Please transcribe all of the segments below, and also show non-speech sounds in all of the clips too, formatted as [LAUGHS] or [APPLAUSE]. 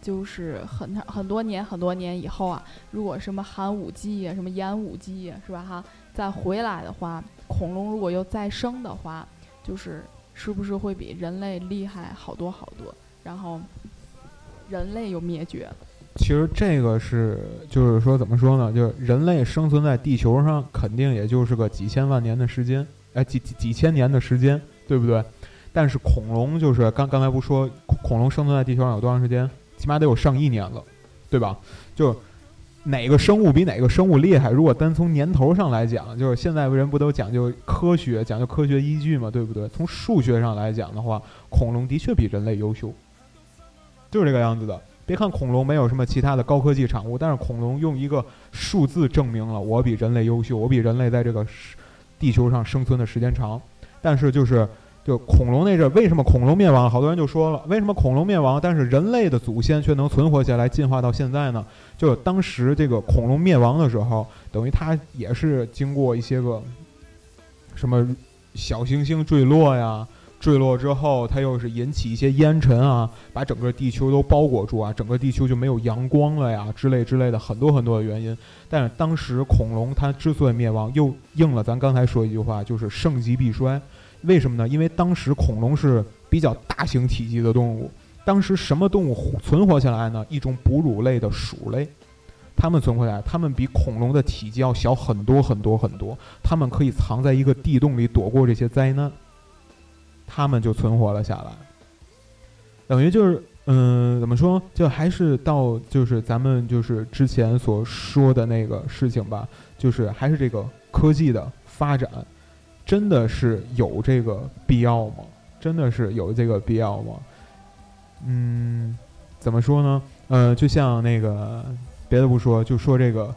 就是很很多年很多年以后啊，如果什么寒武纪啊、什么炎武纪呀，是吧哈，再回来的话，恐龙如果又再生的话，就是是不是会比人类厉害好多好多？然后人类又灭绝了。其实这个是，就是说怎么说呢？就是人类生存在地球上，肯定也就是个几千万年的时间，哎，几几几千年的时间，对不对？但是恐龙就是刚刚才不说，恐龙生存在地球上有多长时间？起码得有上亿年了，对吧？就哪个生物比哪个生物厉害？如果单从年头上来讲，就是现在人不都讲究科学，讲究科学依据嘛，对不对？从数学上来讲的话，恐龙的确比人类优秀，就是这个样子的。别看恐龙没有什么其他的高科技产物，但是恐龙用一个数字证明了我比人类优秀，我比人类在这个地球上生存的时间长。但是就是就恐龙那阵，为什么恐龙灭亡？好多人就说了，为什么恐龙灭亡，但是人类的祖先却能存活下来，进化到现在呢？就当时这个恐龙灭亡的时候，等于它也是经过一些个什么小行星坠落呀。坠落之后，它又是引起一些烟尘啊，把整个地球都包裹住啊，整个地球就没有阳光了呀，之类之类的很多很多的原因。但是当时恐龙它之所以灭亡，又应了咱刚才说一句话，就是盛极必衰。为什么呢？因为当时恐龙是比较大型体积的动物，当时什么动物存活下来呢？一种哺乳类的鼠类，它们存活下来，它们比恐龙的体积要小很多很多很多，它们可以藏在一个地洞里躲过这些灾难。它们就存活了下来，等于就是，嗯，怎么说？就还是到就是咱们就是之前所说的那个事情吧，就是还是这个科技的发展，真的是有这个必要吗？真的是有这个必要吗？嗯，怎么说呢？呃，就像那个别的不说，就说这个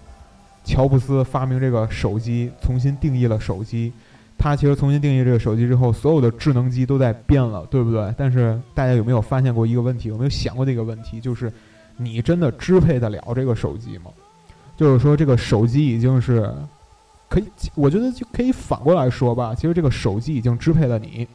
乔布斯发明这个手机，重新定义了手机。他其实重新定义这个手机之后，所有的智能机都在变了，对不对？但是大家有没有发现过一个问题？有没有想过这个问题？就是你真的支配得了这个手机吗？就是说，这个手机已经是可以，我觉得就可以反过来说吧。其实这个手机已经支配了你，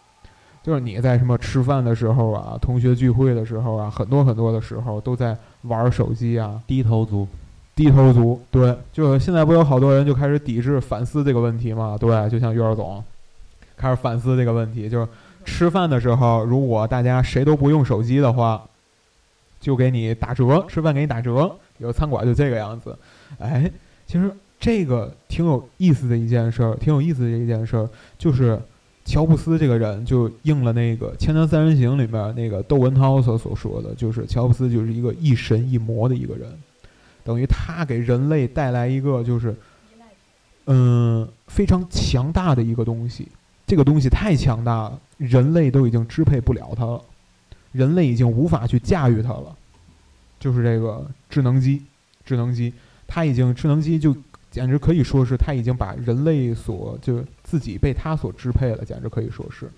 就是你在什么吃饭的时候啊、同学聚会的时候啊、很多很多的时候都在玩手机啊，低头族。低头族，对，就现在不有好多人就开始抵制、反思这个问题嘛？对，就像月儿总，开始反思这个问题，就是吃饭的时候，如果大家谁都不用手机的话，就给你打折，吃饭给你打折。有餐馆就这个样子。哎，其实这个挺有意思的一件事儿，挺有意思的一件事儿，就是乔布斯这个人就应了那个《锵锵三人行》里面那个窦文涛所所说的，就是乔布斯就是一个一神一魔的一个人。等于他给人类带来一个就是，嗯，非常强大的一个东西。这个东西太强大了，人类都已经支配不了它了，人类已经无法去驾驭它了。就是这个智能机，智能机，它已经智能机就简直可以说是他已经把人类所就自己被他所支配了，简直可以说是。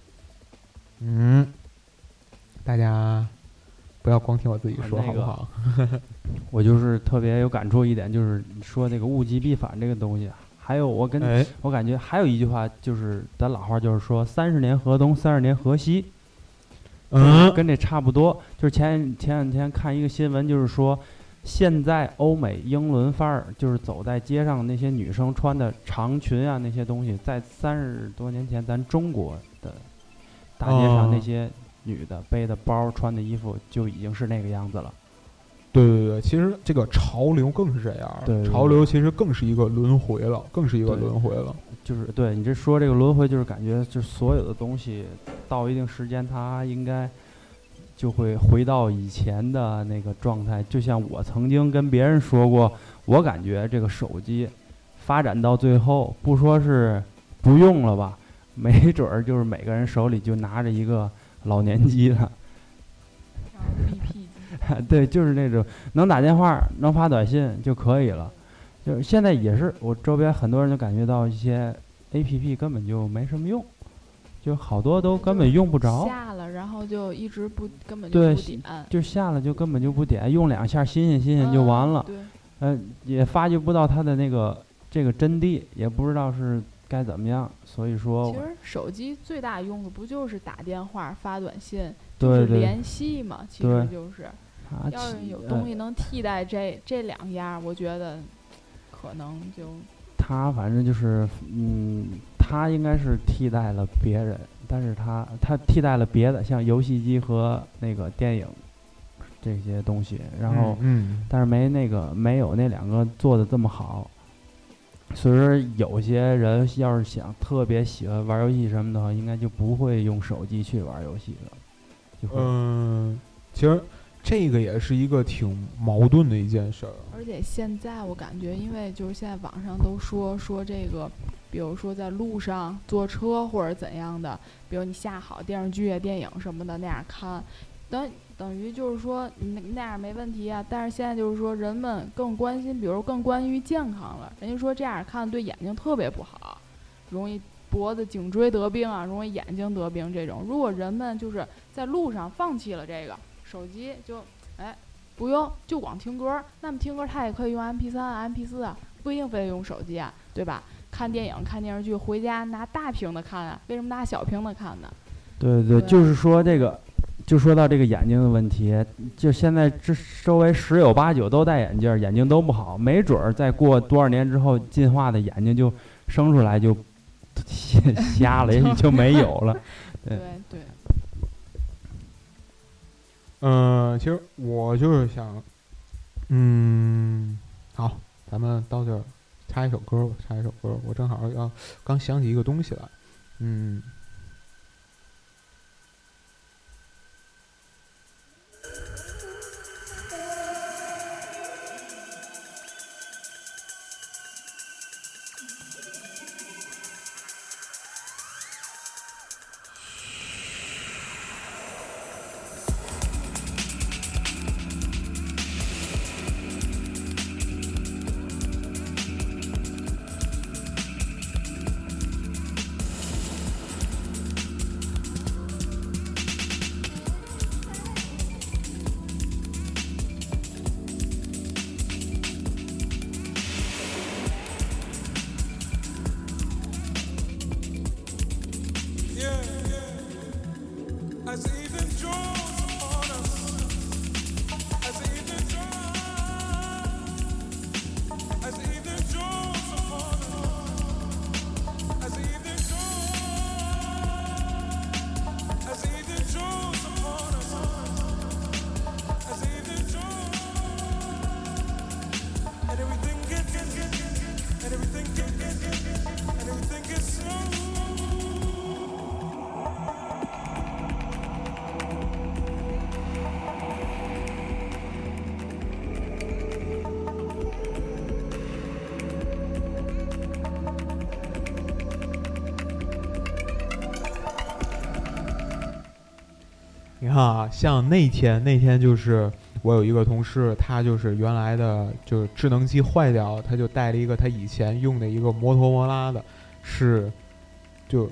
嗯，大家。不要光听我自己说，好不好？[LAUGHS] 我就是特别有感触一点，就是说那个物极必反这个东西。还有我跟我感觉还有一句话，就是咱老话就是说三十年河东，三十年河西。嗯，跟这差不多。就是前前两天看一个新闻，就是说现在欧美英伦范儿，就是走在街上那些女生穿的长裙啊那些东西，在三十多年前咱中国的大街上那些。女的背的包、穿的衣服就已经是那个样子了。对对对，其实这个潮流更是这样。对，潮流其实更是一个轮回了，更是一个轮回了。就是对你这说这个轮回，就是感觉就所有的东西到一定时间，它应该就会回到以前的那个状态。就像我曾经跟别人说过，我感觉这个手机发展到最后，不说是不用了吧，没准儿就是每个人手里就拿着一个。老年机的，[LAUGHS] 对，[LAUGHS] 就是那种能打电话、能发短信就可以了。就是现在也是，我周边很多人就感觉到一些 A P P 根本就没什么用，就好多都根本用不着。下了，然后就一直不根本就不点。就下了就根本就不点，用两下新鲜新鲜就完了。嗯，也发掘不到它的那个这个真谛，也不知道是。该怎么样？所以说，其实手机最大用处不就是打电话、发短信，就是联系嘛？其实就是，要是有东西能替代这这两样，我觉得可能就它反正就是，嗯，它应该是替代了别人，但是他他替代了别的，像游戏机和那个电影这些东西，然后、嗯，但是没那个没有那两个做的这么好。所以说，有些人要是想特别喜欢玩游戏什么的话，应该就不会用手机去玩游戏了，嗯，其实这个也是一个挺矛盾的一件事儿。而且现在我感觉，因为就是现在网上都说说这个，比如说在路上坐车或者怎样的，比如你下好电视剧啊、电影什么的那样看，等等于就是说那那样没问题啊。但是现在就是说人们更关心，比如更关于健康了，人家说这样看对眼睛特别不好，容易脖子颈椎得病啊，容易眼睛得病这种。如果人们就是在路上放弃了这个手机就，哎不用就光听歌，那么听歌儿它也可以用 MP 3 MP 4啊，不一定非得用手机啊，对吧？看电影、看电视剧，回家拿大屏的看啊，为什么拿小屏的看呢？对对，对就是说这个，就说到这个眼睛的问题，就现在这周围十有八九都戴眼镜儿，眼睛都不好，没准儿再过多少年之后，进化的眼睛就生出来就 [LAUGHS] 瞎了，也许就没有了。[LAUGHS] 对对对，嗯，其实我就是想，嗯，好，咱们到这儿插一首歌吧，插一首歌。我正好要刚想起一个东西来，嗯。像那天那天就是我有一个同事，他就是原来的就是智能机坏掉，他就带了一个他以前用的一个摩托罗拉的，是就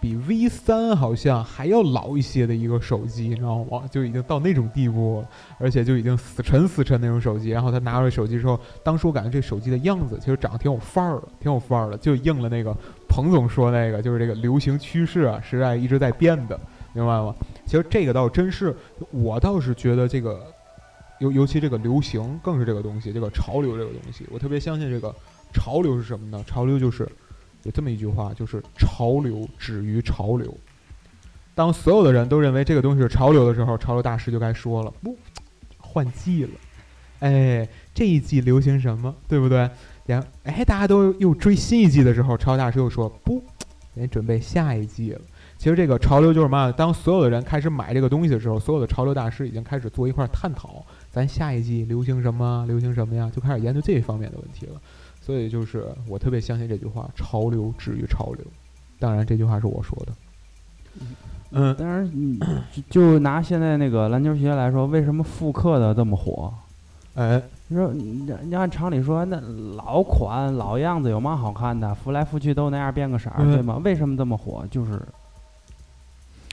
比 V 三好像还要老一些的一个手机，你知道吗？就已经到那种地步了，而且就已经死沉死沉那种手机。然后他拿出来手机之后，当时我感觉这手机的样子其实长得挺有范儿的，挺有范儿的，就应了那个彭总说那个，就是这个流行趋势啊，时代一直在变的，明白吗？其实这个倒真是，我倒是觉得这个，尤尤其这个流行更是这个东西，这个潮流这个东西，我特别相信这个潮流是什么呢？潮流就是有这么一句话，就是潮流止于潮流。当所有的人都认为这个东西是潮流的时候，潮流大师就该说了，不，换季了，哎，这一季流行什么，对不对？然后，哎，大家都又追新一季的时候，潮流大师又说不，[TSK] 人准备下一季了。其实这个潮流就是嘛？当所有的人开始买这个东西的时候，所有的潮流大师已经开始做一块儿探讨，咱下一季流行什么，流行什么呀？就开始研究这一方面的问题了。所以就是我特别相信这句话：潮流止于潮流。当然，这句话是我说的。嗯，当然，嗯就就拿现在那个篮球鞋来说，为什么复刻的这么火？哎，你说，你你按常理说，那老款老样子有嘛好看的？复来复去都那样，变个色对吗？为什么这么火？就是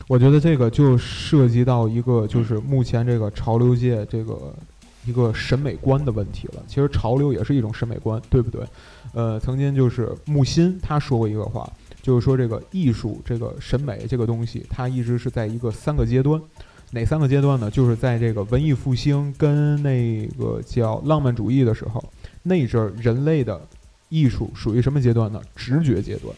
我觉得这个就涉及到一个就是目前这个潮流界这个一个审美观的问题了。其实潮流也是一种审美观，对不对？呃，曾经就是木心他说过一个话，就是说这个艺术、这个审美这个东西，它一直是在一个三个阶段。哪三个阶段呢？就是在这个文艺复兴跟那个叫浪漫主义的时候，那阵儿人类的艺术属于什么阶段呢？直觉阶段。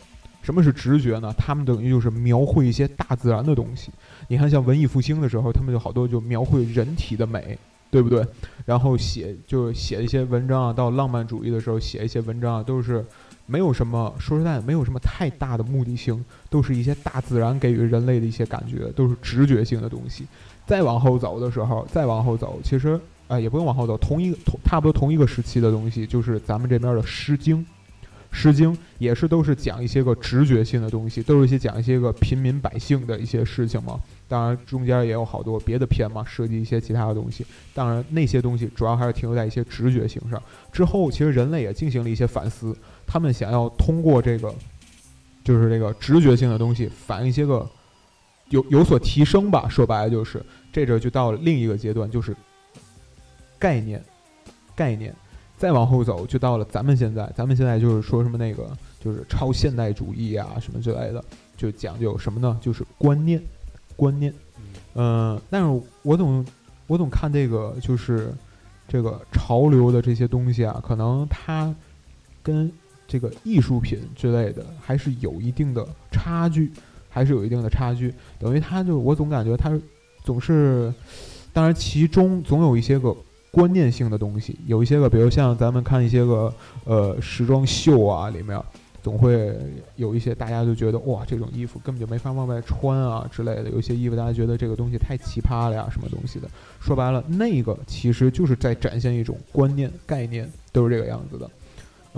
什么是直觉呢？他们等于就是描绘一些大自然的东西。你看，像文艺复兴的时候，他们就好多就描绘人体的美，对不对？然后写就是写一些文章啊，到浪漫主义的时候写一些文章啊，都是没有什么说实在的，没有什么太大的目的性，都是一些大自然给予人类的一些感觉，都是直觉性的东西。再往后走的时候，再往后走，其实啊、呃也不用往后走，同一个同差不多同一个时期的东西，就是咱们这边的《诗经》。《诗经》也是都是讲一些个直觉性的东西，都是一些讲一些个平民百姓的一些事情嘛。当然中间也有好多别的篇嘛，涉及一些其他的东西。当然那些东西主要还是停留在一些直觉性上。之后其实人类也进行了一些反思，他们想要通过这个，就是这个直觉性的东西，反映一些个有有所提升吧。说白了就是这阵就到了另一个阶段，就是概念，概念。再往后走，就到了咱们现在，咱们现在就是说什么那个，就是超现代主义啊什么之类的，就讲究什么呢？就是观念，观念。嗯、但是我总我总看这个就是这个潮流的这些东西啊，可能它跟这个艺术品之类的还是有一定的差距，还是有一定的差距。等于它就我总感觉它总是，当然其中总有一些个观念性的东西，有一些个，比如像咱们看一些个呃时装秀啊，里面总会有一些大家就觉得哇，这种衣服根本就没法往外穿啊之类的。有些衣服大家觉得这个东西太奇葩了呀，什么东西的。说白了，那个其实就是在展现一种观念、概念，都是这个样子的。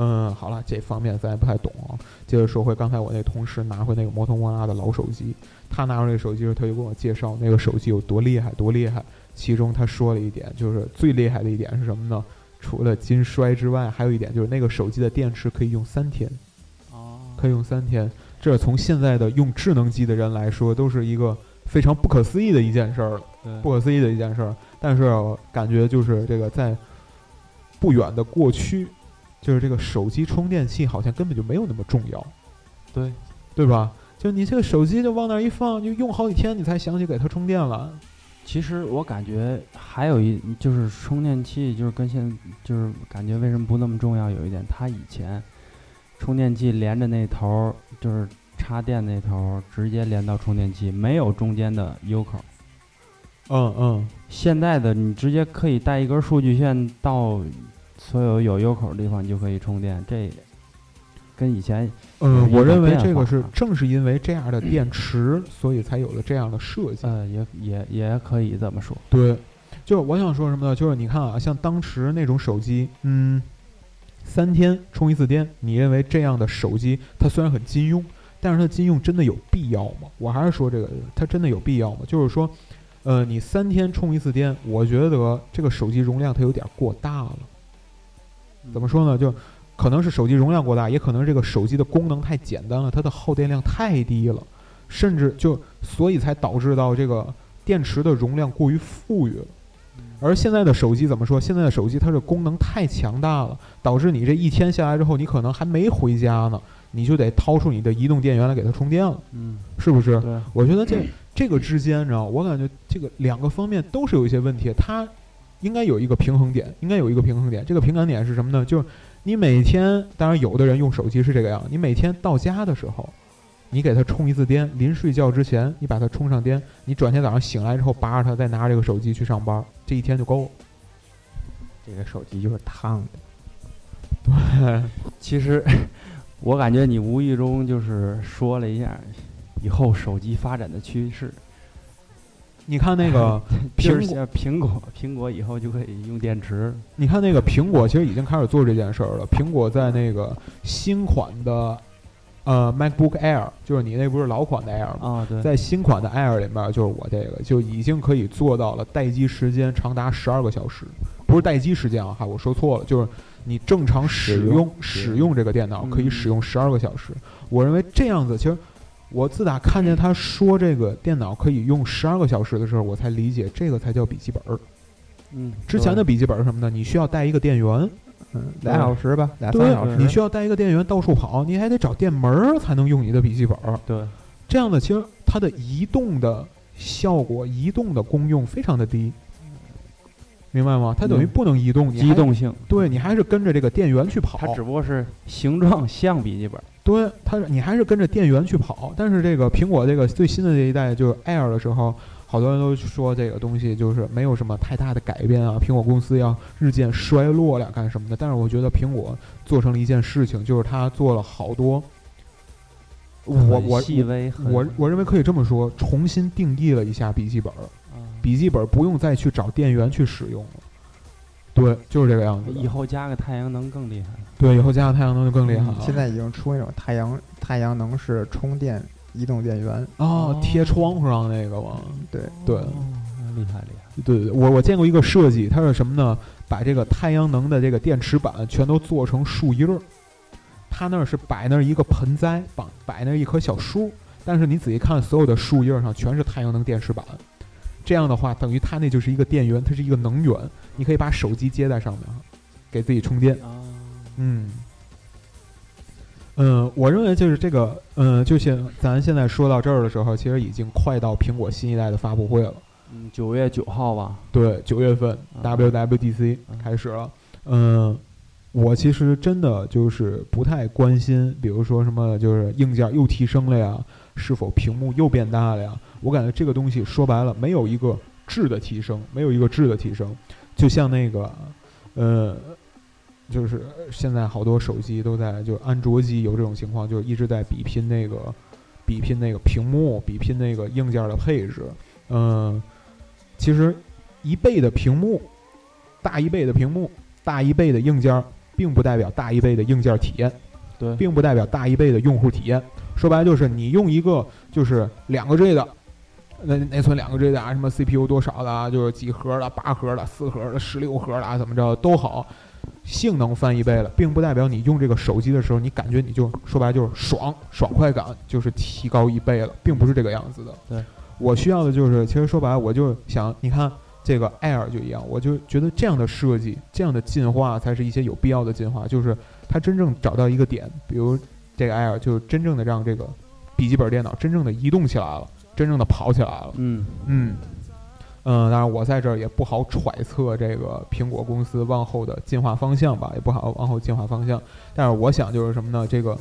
嗯，好了，这方面咱也不太懂啊。接着说回刚才我那同事拿回那个摩托罗拉的老手机，他拿出这个手机时，他就跟我介绍那个手机有多厉害，多厉害。其中他说了一点，就是最厉害的一点是什么呢？除了金衰之外，还有一点就是那个手机的电池可以用三天，哦，可以用三天。这从现在的用智能机的人来说，都是一个非常不可思议的一件事儿了，不可思议的一件事儿。但是感觉就是这个在不远的过去，就是这个手机充电器好像根本就没有那么重要，对，对吧？就你这个手机就往那儿一放，就用好几天，你才想起给它充电了。其实我感觉还有一就是充电器，就是跟现就是感觉为什么不那么重要？有一点，它以前充电器连着那头儿就是插电那头儿直接连到充电器，没有中间的 U 口。嗯嗯，现在的你直接可以带一根数据线到所有有 U 口的地方，你就可以充电。这跟以前嗯，我认为这个是正是因为这样的电池，所以才有了这样的设计。呃也也也可以这么说。对，就是我想说什么呢？就是你看啊，像当时那种手机，嗯，三天充一次电，你认为这样的手机它虽然很金庸，但是它金庸真的有必要吗？我还是说这个，它真的有必要吗？就是说，呃，你三天充一次电，我觉得这个手机容量它有点过大了。怎么说呢？就可能是手机容量过大，也可能这个手机的功能太简单了，它的耗电量太低了，甚至就所以才导致到这个电池的容量过于富裕了。而现在的手机怎么说？现在的手机它的功能太强大了，导致你这一天下来之后，你可能还没回家呢，你就得掏出你的移动电源来给它充电了，嗯，是不是？对，我觉得这这个之间，你知道，我感觉这个两个方面都是有一些问题，它应该有一个平衡点，应该有一个平衡点。这个平衡点是什么呢？就是你每天，当然有的人用手机是这个样，你每天到家的时候，你给它充一次电，临睡觉之前你把它充上电，你转天早上醒来之后拔着它，再拿这个手机去上班，这一天就够了。这个手机就是烫的。对 [LAUGHS] [LAUGHS] 其实 [LAUGHS] 我感觉你无意中就是说了一下以后手机发展的趋势。你看那个 [LAUGHS] 苹果，苹果，苹果以后就可以用电池。你看那个苹果，其实已经开始做这件事儿了。苹果在那个新款的呃 MacBook Air，就是你那不是老款的 Air 吗？啊，对，在新款的 Air 里面，就是我这个就已经可以做到了待机时间长达十二个小时，不是待机时间啊，哈，我说错了，就是你正常使使用用使用这个电脑可以嗯使用十二个小时。我认为这样子，其实我自打看见他说这个电脑可以用十二个小时的时候，我才理解这个才叫笔记本儿。嗯，之前的笔记本是什么的？你需要带一个电源，嗯，俩小时吧，俩三小时。你需要带一个电源到处跑，你还得找电门儿才能用你的笔记本儿。对，这样的其实它的移动的效果移动的功用非常的低，明白吗？它等于嗯不能移动，你还机动性，对你还是跟着这个电源去跑，它只不过是形状像笔记本它是你还是跟着电源去跑，但是这个苹果这个最新的这一代就是 Air 的时候，好多人都说这个东西就是没有什么太大的改变啊，苹果公司要日渐衰落了干什么的。但是我觉得苹果做成了一件事情，就是它做了好多，我我我我认为可以这么说，重新定义了一下笔记本笔记本儿不用再去找电源去使用了。对，就是这个样子。以后加个太阳能更厉害了。对，以后加个太阳能就更厉害了。现在已经出那种太阳太阳能式充电移动电源，哦，贴窗户上那个吗？对，对。哦，厉害厉害。对对对，我我见过一个设计，它是什么呢？把这个太阳能的这个电池板全都做成树叶儿，它那儿是摆那儿一个盆栽，摆摆那儿一棵小树，但是你仔细看，所有的树叶儿上全是太阳能电池板。这样的话，等于它那就是一个电源，它是一个能源，你可以把手机接在上面，给自己充电。啊，嗯，嗯，我认为就是这个，嗯，就像咱现在说到这儿的时候，其实已经快到苹果新一代的发布会了。嗯，九月九号吧。对，九月份啊 WWDC 嗯开始了。嗯，我其实真的就是不太关心，比如说什么就是硬件又提升了呀，是否屏幕又变大了呀？我感觉这个东西说白了没有一个质的提升，没有一个质的提升。就像那个，呃，就是现在好多手机都在，就安卓机有这种情况，就一直在比拼那个，比拼那个屏幕，比拼那个硬件的配置。嗯，其实一倍的屏幕，大一倍的屏幕，大一倍的硬件，并不代表大一倍的硬件体验，对，并不代表大一倍的用户体验。说白了就是你用一个就是两个 G 的，那内存两个 G 的啊，什么 CPU 多少的啊，就是几核的、八核的、四核的、十六核的啊，怎么着都好，性能翻一倍了，并不代表你用这个手机的时候，你感觉你就说白了就是爽，爽快感就是提高一倍了，并不是这个样子的。对，我需要的就是，其实说白了，我就想，你看这个 Air 就一样，我就觉得这样的设计、这样的进化才是一些有必要的进化，就是它真正找到一个点，比如这个 Air 就真正的让这个笔记本电脑真正的移动起来了，真正的跑起来了。嗯，嗯，嗯，当然我在这儿也不好揣测这个苹果公司往后的进化方向吧，也不好往后进化方向。但是我想就是什么呢？这个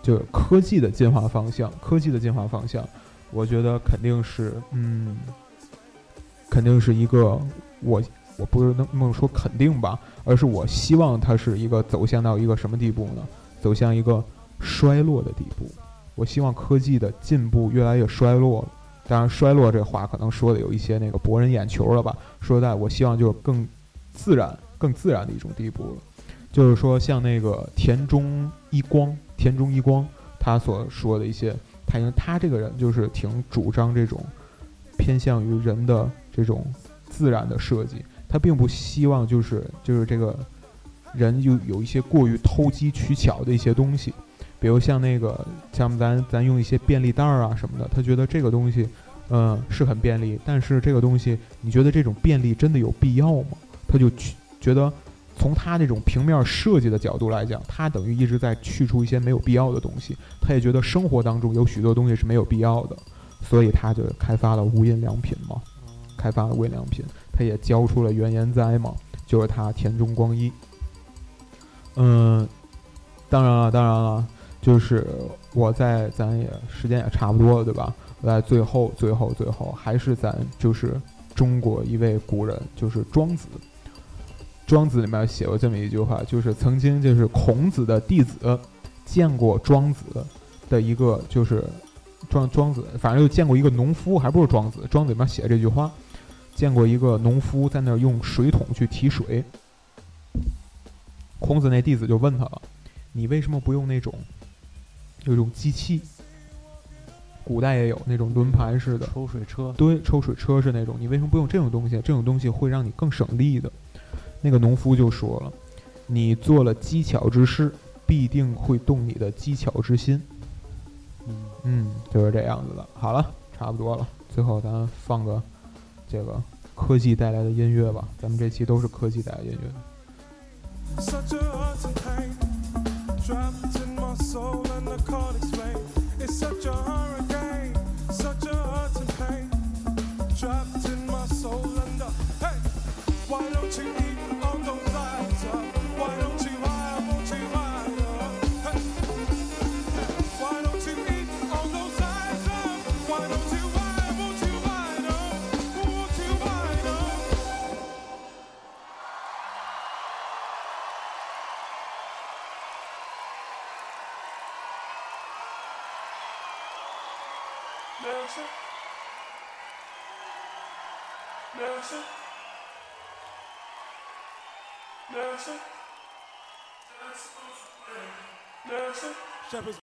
就是科技的进化方向，科技的进化方向，我觉得肯定是，嗯，肯定是一个我我不是那么说肯定吧，而是我希望它是一个走向到一个什么地步呢？走向一个衰落的地步。我希望科技的进步越来越衰落。当然，衰落这话可能说的有一些那个博人眼球了吧？说在，我希望就是更自然、更自然的一种地步了。就是说，像那个田中一光，田中一光他所说的一些，他因为他这个人就是挺主张这种偏向于人的这种自然的设计，他并不希望就是就是这个人有有一些过于偷机取巧的一些东西。比如像那个，像咱咱用一些便利袋儿啊什么的，他觉得这个东西，嗯、是很便利，但是这个东西，你觉得这种便利真的有必要吗？他就去觉得，从他这种平面设计的角度来讲，他等于一直在去除一些没有必要的东西。他也觉得生活当中有许多东西是没有必要的，所以他就开发了无印良品嘛，开发了无印良品，他也交出了原研哉嘛，就是他田中光一。嗯，当然了，当然了。就是我在咱也时间也差不多了，对吧？来最后最后最后还是咱就是中国一位古人，就是庄子。庄子里面写过这么一句话，就是曾经就是孔子的弟子见过庄子的一个就是庄庄子，反正就见过一个农夫，还不是庄子。庄子里面写这句话，见过一个农夫在那儿用水桶去提水。孔子那弟子就问他了：“你为什么不用那种？”有一种机器，古代也有那种轮盘式的，抽水车，对，抽水车是那种。你为什么不用这种东西？这种东西会让你更省力的。那个农夫就说了：“你做了机巧之事，必定会动你的机巧之心。”嗯，嗯，就是这样子的。好了，差不多了。最后咱放个这个科技带来的音乐吧。咱们这期都是科技带来的音乐。Such a hurt and pain trapped in my soul and I can't explain. It's such a hurricane, Dancing. Dancing. Dancing. Dancing. Shepherds.